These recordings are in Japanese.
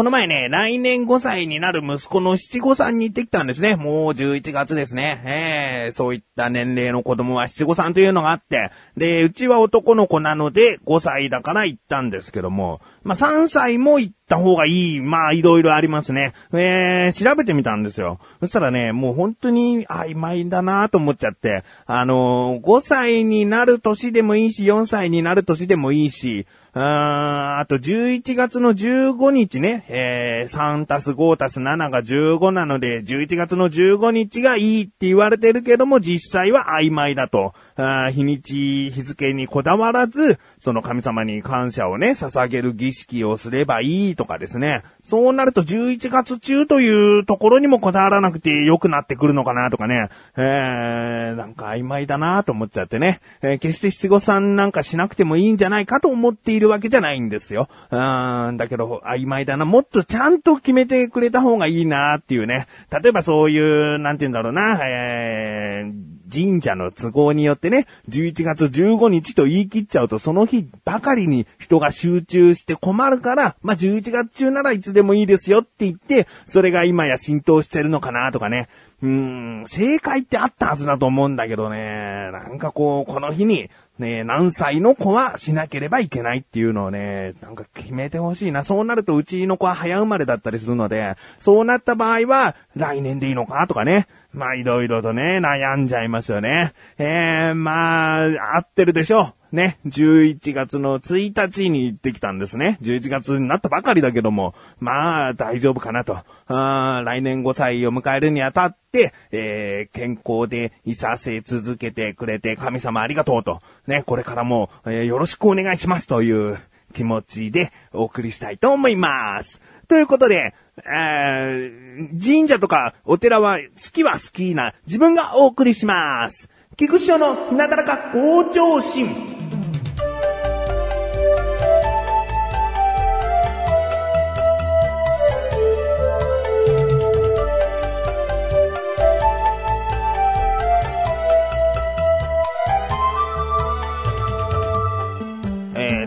この前ね、来年5歳になる息子の七五三に行ってきたんですね。もう11月ですね。えー、そういった年齢の子供は七五三というのがあって、で、うちは男の子なので5歳だから行ったんですけども、まあ、3歳も行った方がいい。まあ、いろいろありますね。えー、調べてみたんですよ。そしたらね、もう本当に曖昧だなと思っちゃって、あのー、5歳になる年でもいいし、4歳になる年でもいいし、ああと11月の15日ね、えー、3たす5たす7が15なので、11月の15日がいいって言われてるけども、実際は曖昧だと。あ日にち、日付にこだわらず、その神様に感謝をね、捧げる儀式をすればいいとかですね。そうなると11月中というところにもこだわらなくて良くなってくるのかなとかね。えー、なんか曖昧だなと思っちゃってね。えー、決して七五三なんかしなくてもいいんじゃないかと思っているわけじゃないんですよ。うーん、だけど曖昧だな。もっとちゃんと決めてくれた方がいいなっていうね。例えばそういう、なんて言うんだろうな、えー神社の都合によってね、11月15日と言い切っちゃうとその日ばかりに人が集中して困るから、まあ、11月中ならいつでもいいですよって言って、それが今や浸透してるのかなとかね。うーん、正解ってあったはずだと思うんだけどね、なんかこう、この日にね、何歳の子はしなければいけないっていうのをね、なんか決めてほしいな。そうなるとうちの子は早生まれだったりするので、そうなった場合は来年でいいのかとかね。まあいろいろとね、悩んじゃいますよね。えー、まあ、合ってるでしょう。ね、11月の1日に行ってきたんですね。11月になったばかりだけども、まあ大丈夫かなと。あ来年5歳を迎えるにあたって、えー、健康でいさせ続けてくれて神様ありがとうと。ね、これからも、えー、よろしくお願いしますという気持ちでお送りしたいと思います。ということで、え、神社とかお寺は好きは好きな自分がお送りします。菊池のなだらか向上心。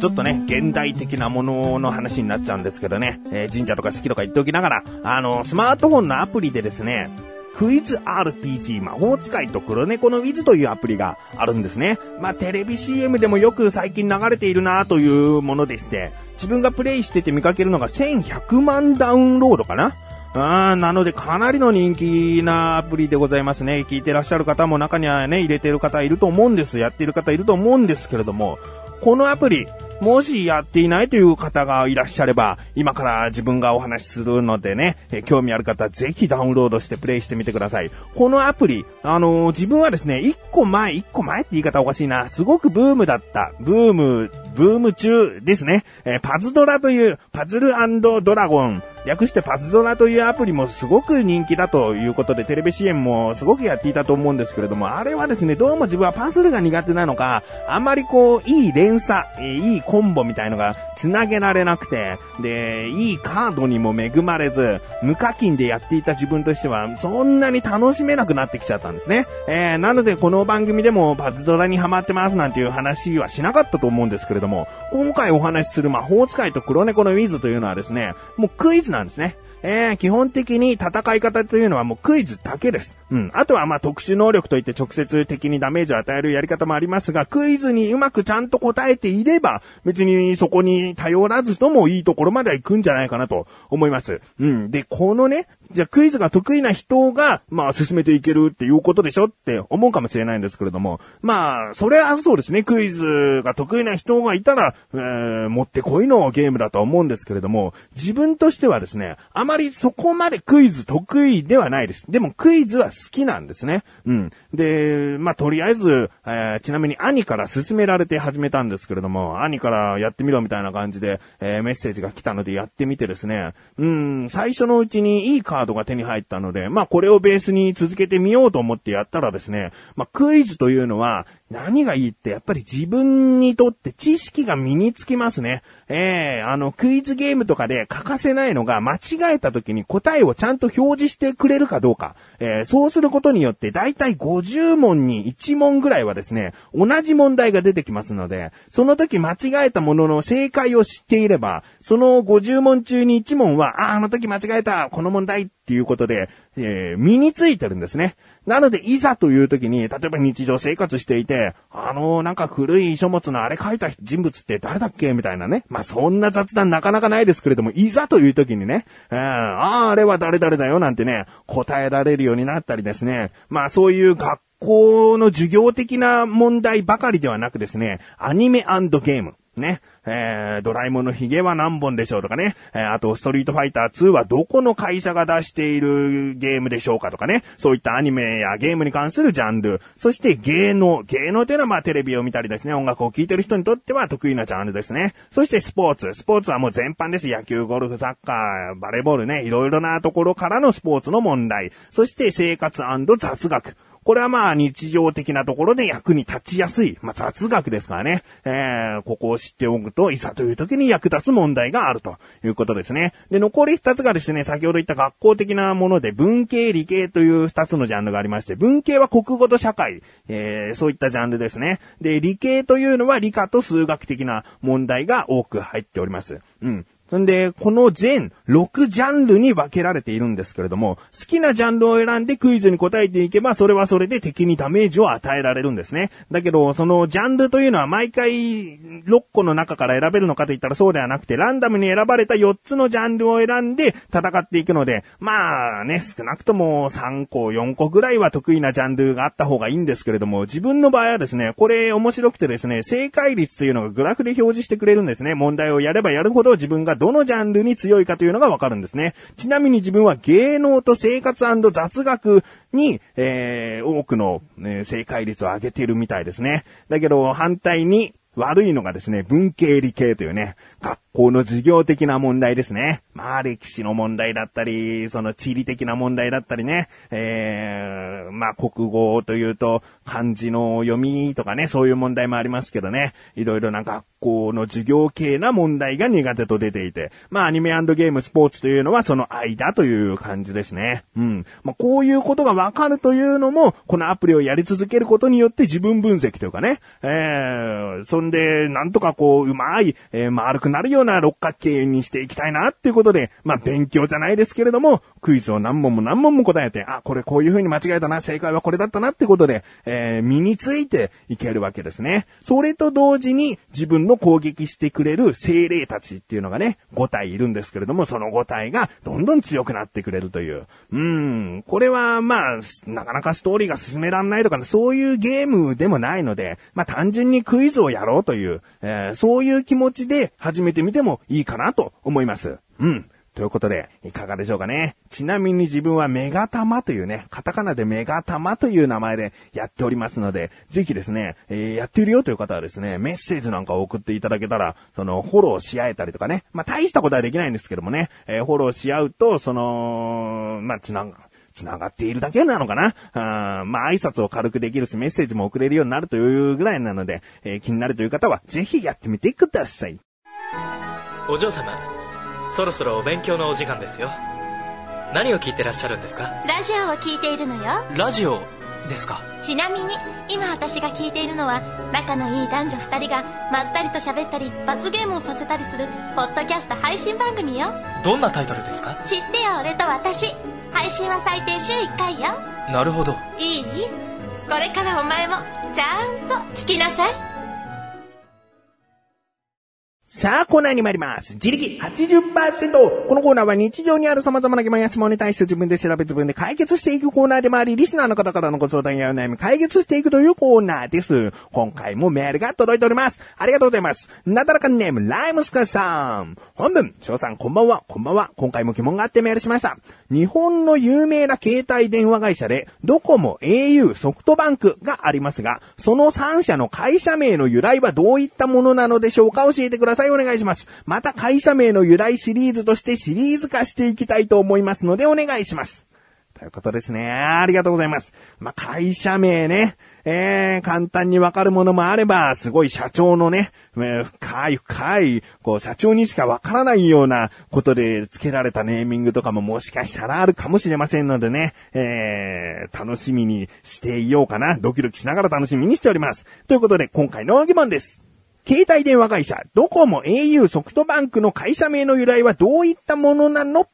ちょっとね、現代的なものの話になっちゃうんですけどね、えー、神社とか好きとか言っておきながら、あの、スマートフォンのアプリでですね、クイズ RPG 魔法使いと黒猫のウィズというアプリがあるんですね。まあ、テレビ CM でもよく最近流れているなというものでして、自分がプレイしてて見かけるのが1100万ダウンロードかなあなのでかなりの人気なアプリでございますね。聞いてらっしゃる方も中にはね、入れてる方いると思うんです。やってる方いると思うんですけれども、このアプリ、もしやっていないという方がいらっしゃれば、今から自分がお話しするのでね、え興味ある方ぜひダウンロードしてプレイしてみてください。このアプリ、あのー、自分はですね、1個前、1個前って言い方おかしいな、すごくブームだった、ブーム、ブーム中ですね、えー、パズドラという、パズルドラゴン、略してパズドラというアプリもすごく人気だということで、テレビ CM もすごくやっていたと思うんですけれども、あれはですね、どうも自分はパズルが苦手なのか、あんまりこう、いい連鎖、いいコンボみたいのが繋げられなくて、で、いいカードにも恵まれず、無課金でやっていた自分としては、そんなに楽しめなくなってきちゃったんですね。えー、なのでこの番組でもパズドラにハマってますなんていう話はしなかったと思うんですけれども、今回お話しする魔法使いと黒猫のウィズというのはですね、もうクイズなんですね。えー、基本的に戦い方というのはもうクイズだけです。うん。あとはまあ特殊能力といって直接的にダメージを与えるやり方もありますが、クイズにうまくちゃんと答えていれば、別にそこに頼らずともいいところまでは行くんじゃないかなと思います。うん。で、このね、じゃあクイズが得意な人が、まあ進めていけるっていうことでしょって思うかもしれないんですけれども、まあ、それはそうですね、クイズが得意な人がいたら、えー、持ってこいのゲームだと思うんですけれども、自分としてはですね、あまりそこまでクイズ得意ではないです。でもクイズは好きなんですね。うん。で、まあとりあえず、えー、ちなみに兄から勧められて始めたんですけれども、兄からやってみろみたいな感じで、えー、メッセージが来たのでやってみてですね、うん、最初のうちにいいカードが手に入ったので、まあこれをベースに続けてみようと思ってやったらですね、まあクイズというのは、何がいいってやっぱり自分にとって知識が身につきますね。ええー、あの、クイズゲームとかで欠かせないのが間違えた時に答えをちゃんと表示してくれるかどうか。えー、そうすることによってだいたい50問に1問ぐらいはですね、同じ問題が出てきますので、その時間違えたものの正解を知っていれば、その50問中に1問は、あ、ああの時間違えた、この問題っていうことで、えー、身についてるんですね。なので、いざという時に、例えば日常生活していて、あの、なんか古い書物のあれ書いた人物って誰だっけみたいなね。まあ、そんな雑談なかなかないですけれども、いざという時にね、うん、ああ、あれは誰々だよなんてね、答えられるようになったりですね。まあ、そういう学校の授業的な問題ばかりではなくですね、アニメゲーム。ね。えー、ドラえもんのヒゲは何本でしょうとかね。えー、あと、ストリートファイター2はどこの会社が出しているゲームでしょうかとかね。そういったアニメやゲームに関するジャンル。そして芸能。芸能というのはまあテレビを見たりですね、音楽を聴いてる人にとっては得意なジャンルですね。そしてスポーツ。スポーツはもう全般です。野球、ゴルフ、サッカー、バレーボールね。いろいろなところからのスポーツの問題。そして生活雑学。これはまあ日常的なところで役に立ちやすい、まあ雑学ですからね。えー、ここを知っておくと、いざという時に役立つ問題があるということですね。で、残り二つがですね、先ほど言った学校的なもので、文系、理系という二つのジャンルがありまして、文系は国語と社会、えー、そういったジャンルですね。で、理系というのは理科と数学的な問題が多く入っております。うん。んで、この全6ジャンルに分けられているんですけれども、好きなジャンルを選んでクイズに答えていけば、それはそれで敵にダメージを与えられるんですね。だけど、そのジャンルというのは毎回6個の中から選べるのかといったらそうではなくて、ランダムに選ばれた4つのジャンルを選んで戦っていくので、まあね、少なくとも3個、4個ぐらいは得意なジャンルがあった方がいいんですけれども、自分の場合はですね、これ面白くてですね、正解率というのがグラフで表示してくれるんですね。問題をやればやるほど自分がどのジャンルに強いかというのがわかるんですね。ちなみに自分は芸能と生活雑学に、えー、多くの、え正解率を上げているみたいですね。だけど、反対に、悪いのがですね、文系理系というね、学校の授業的な問題ですね。まあ歴史の問題だったり、その地理的な問題だったりね、えー、まあ国語というと漢字の読みとかね、そういう問題もありますけどね、いろいろな学校の授業系な問題が苦手と出ていて、まあアニメゲームスポーツというのはその間という感じですね。うん。まあこういうことがわかるというのも、このアプリをやり続けることによって自分分析というかね、えー、そんで、なんとかこう、うまい、えー、丸くなるような六角形にしていきたいなっていうことで、まあ勉強じゃないですけれども、クイズを何問も何問も答えて、あ、これこういう風に間違えたな、正解はこれだったなってことで、えー、身についていけるわけですね。それと同時に自分の攻撃してくれる精霊たちっていうのがね、5体いるんですけれども、その5体がどんどん強くなってくれるという。うーん、これはまあ、なかなかストーリーが進めらんないとか、そういうゲームでもないので、まあ単純にクイズをやろうという、えー、そういう気持ちで始めてみてもいいかなと思います。うん。ということで、いかがでしょうかね。ちなみに自分はメガタマというね、カタカナでメガタマという名前でやっておりますので、ぜひですね、えー、やっているよという方はですね、メッセージなんかを送っていただけたら、その、フォローし合えたりとかね、まあ、大したことはできないんですけどもね、えー、フォローし合うと、その、まあ、つなが、繋がっているだけなのかな？あまあ、挨拶を軽くできるし、メッセージも送れるようになるというぐらいなので、えー、気になるという方は、ぜひやってみてください。お嬢様そろそろお勉強のお時間ですよ。何を聞いてらっしゃるんですか？ラジオを聞いているのよ。ラジオですか？ちなみに今私が聞いているのは仲のいい男女2人がまったりと喋ったり罰ゲームをさせたりするポッドキャスト配信番組よ。どんなタイトルですか？知ってよ俺と私配信は最低週1回よ。なるほど。いい？これからお前もちゃんと聞きなさいさあ、コーナーに参ります。自力80%。このコーナーは日常にある様々な疑問や質問に対して自分で調べ自分で解決していくコーナーでもあり、リスナーの方からのご相談やお悩み解決していくというコーナーです。今回もメールが届いております。ありがとうございます。なだらかネーム、ライムスカさん。本文、翔さんこんばんは、こんばんは。今回も疑問があってメールしました。日本の有名な携帯電話会社で、ドコモ、au、ソフトバンクがありますが、その3社の会社名の由来はどういったものなのでしょうか？教えてください。お願いします。また会社名の由来シリーズとしてシリーズ化していきたいと思いますのでお願いします。ということですね。ありがとうございます。まあ、会社名ね。えー、簡単にわかるものもあれば、すごい社長のね、えー深い深い、こう、社長にしかわからないようなことで付けられたネーミングとかももしかしたらあるかもしれませんのでね、えー、楽しみにしていようかな。ドキドキしながら楽しみにしております。ということで、今回の疑問です。携帯電話会社、ドコモ au ソフトバンクの会社名の由来はどういったものなの？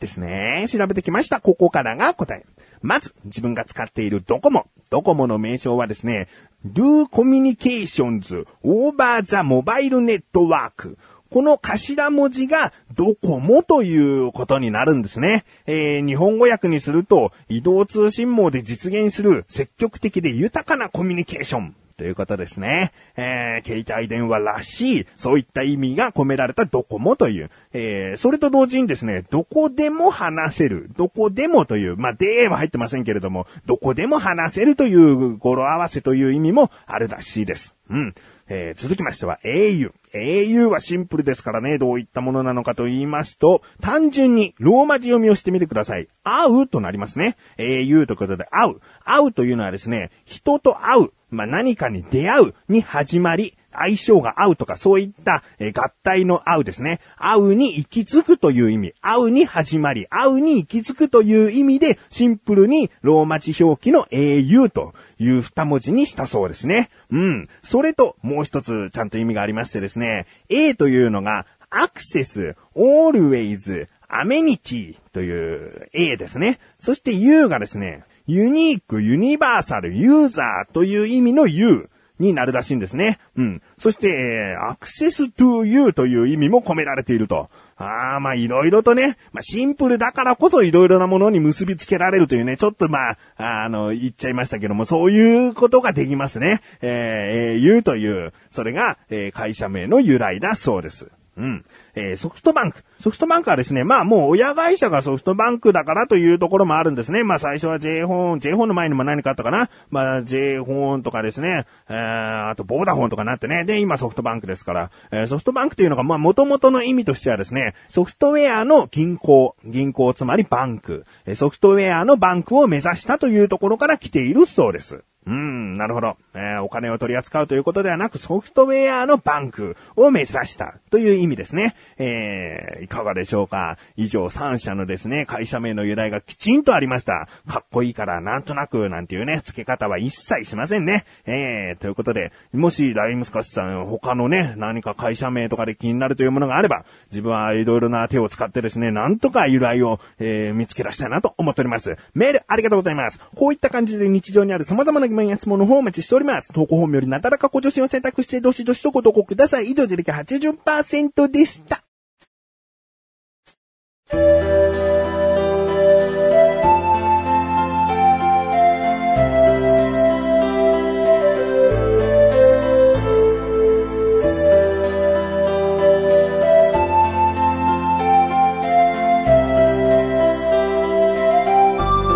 ですね。調べてきました。ここからが答え。まず、自分が使っているドコモ。ドコモの名称はですね、Do Communications Over the Mobile Network。この頭文字がドコモということになるんですね。えー日本語訳にすると、移動通信網で実現する積極的で豊かなコミュニケーション。ということですね。えー携帯電話らしい、そういった意味が込められたドコモという。えーそれと同時にですね、どこでも話せる、どこでもという、まあ、では入ってませんけれども、どこでも話せるという語呂合わせという意味もあるらしいです。うん。えー続きましては au。au はシンプルですからね、どういったものなのかと言いますと、単純にローマ字読みをしてみてください。会うとなりますね。au ということで会う。会うというのはですね、人と会う。まあ、何かに出会うに始まり、相性が合うとかそういった、え合体の合うですね。合うに行き着くという意味。合うに始まり、合うに行き着くという意味で、シンプルにローマ字表記の au という二文字にしたそうですね。うん。それと、もう一つちゃんと意味がありましてですね。A というのが、アクセス、always, アメニティという A ですね。そして U がですね、ユニーク、ユニバーサル、ユーザーという意味の U になるらしいんですね。うん。そして、えーアクセス to you という意味も込められていると。ああ、まあいろいろとね、まあシンプルだからこそいろいろなものに結びつけられるというね、ちょっとまあ、あの、言っちゃいましたけども、そういうことができますね。えー、au という、それが、えー会社名の由来だそうです。うん。えーソフトバンク。ソフトバンクはですね、まあもう親会社がソフトバンクだからというところもあるんですね。まあ最初は J フォン、J フォンの前にも何かあったかな。まあ J フォンとかですね、えー、あとボーダフォンとかなってね。で、今ソフトバンクですから、えーソフトバンクというのがまあ元々の意味としてはですね、ソフトウェアの銀行、銀行つまりバンク、ソフトウェアのバンクを目指したというところから来ているそうです。うん、なるほど。えーお金を取り扱うということではなく、ソフトウェアのバンクを目指したという意味ですね。えーいかがでしょうか以上3社のですね、会社名の由来がきちんとありました。かっこいいからなんとなくなんていうね、付け方は一切しませんね。えー、ということで、もしライムスカスさん他のね、何か会社名とかで気になるというものがあれば、自分はいろいろな手を使ってですね、なんとか由来を、えー見つけ出したいなと思っております。メールありがとうございます。こういった感じで日常にある様々な疑問や質問の方をお待ちしております。投稿本よりなだらかご助身を選択してどしどしとご投稿ください。以上、自力80%でした。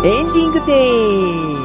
エンディングでーす。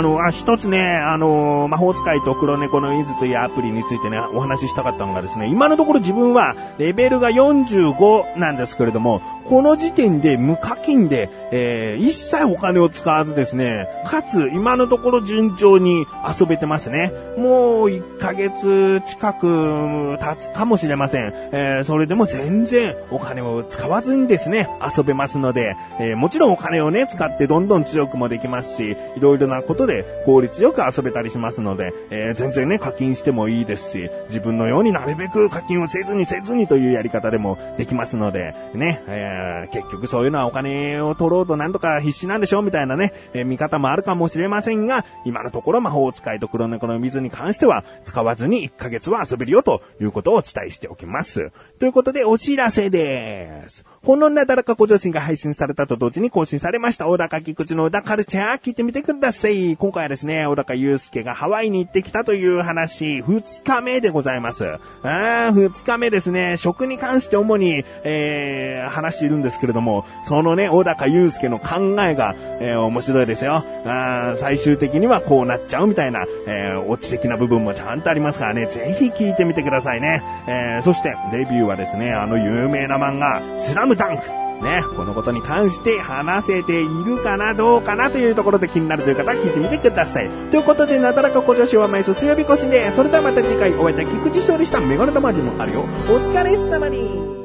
あの、あ一つね、あの、魔法使いと黒猫のイズというアプリについてね、お話ししたかったのがですね、今のところ自分はレベルが45なんですけれども、この時点で無課金で、えー一切お金を使わずですね、かつ今のところ順調に遊べてますね。もう1ヶ月近く経つかもしれません。えーそれでも全然お金を使わずにですね、遊べますので、えーもちろんお金をね、使ってどんどん強くもできますし、いろいろなことでで効率よく遊べたりしますので、えー全然ね、課金してもいいですし、自分のようになるべく課金をせずにせずにというやり方でもできますので、ね、えー結局そういうのはお金を取ろうとなんとか必死なんでしょうみたいなね、えー見方もあるかもしれませんが、今のところ魔法使いと黒猫の水に関しては、使わずに1ヶ月は遊べるよということをお伝えしておきます。ということで、お知らせです。このなだらかご上心が配信されたと同時に更新されました、小高菊池の小高カルチャー聞いてみてください。今回はですね、小高祐介がハワイに行ってきたという話、2日目でございます。あ、2日目ですね、食に関して主に、えー、話しているんですけれども、そのね、小高祐介の考えが、えー、面白いですよ。あ最終的にはこうなっちゃうみたいな、えー、オチ的な部分もちゃんとありますからね、ぜひ聞いてみてくださいね。えー、そして、デビューはですね、あの有名な漫画、スラムダンク。ね、このことに関して話せているかな、どうかなというところで気になるという方は聞いてみてください。ということで、なだらか小女子は毎週水曜日越しで、それではまた次回お会いいた菊池勝利したメガネ玉にもあるよ。お疲れ様に。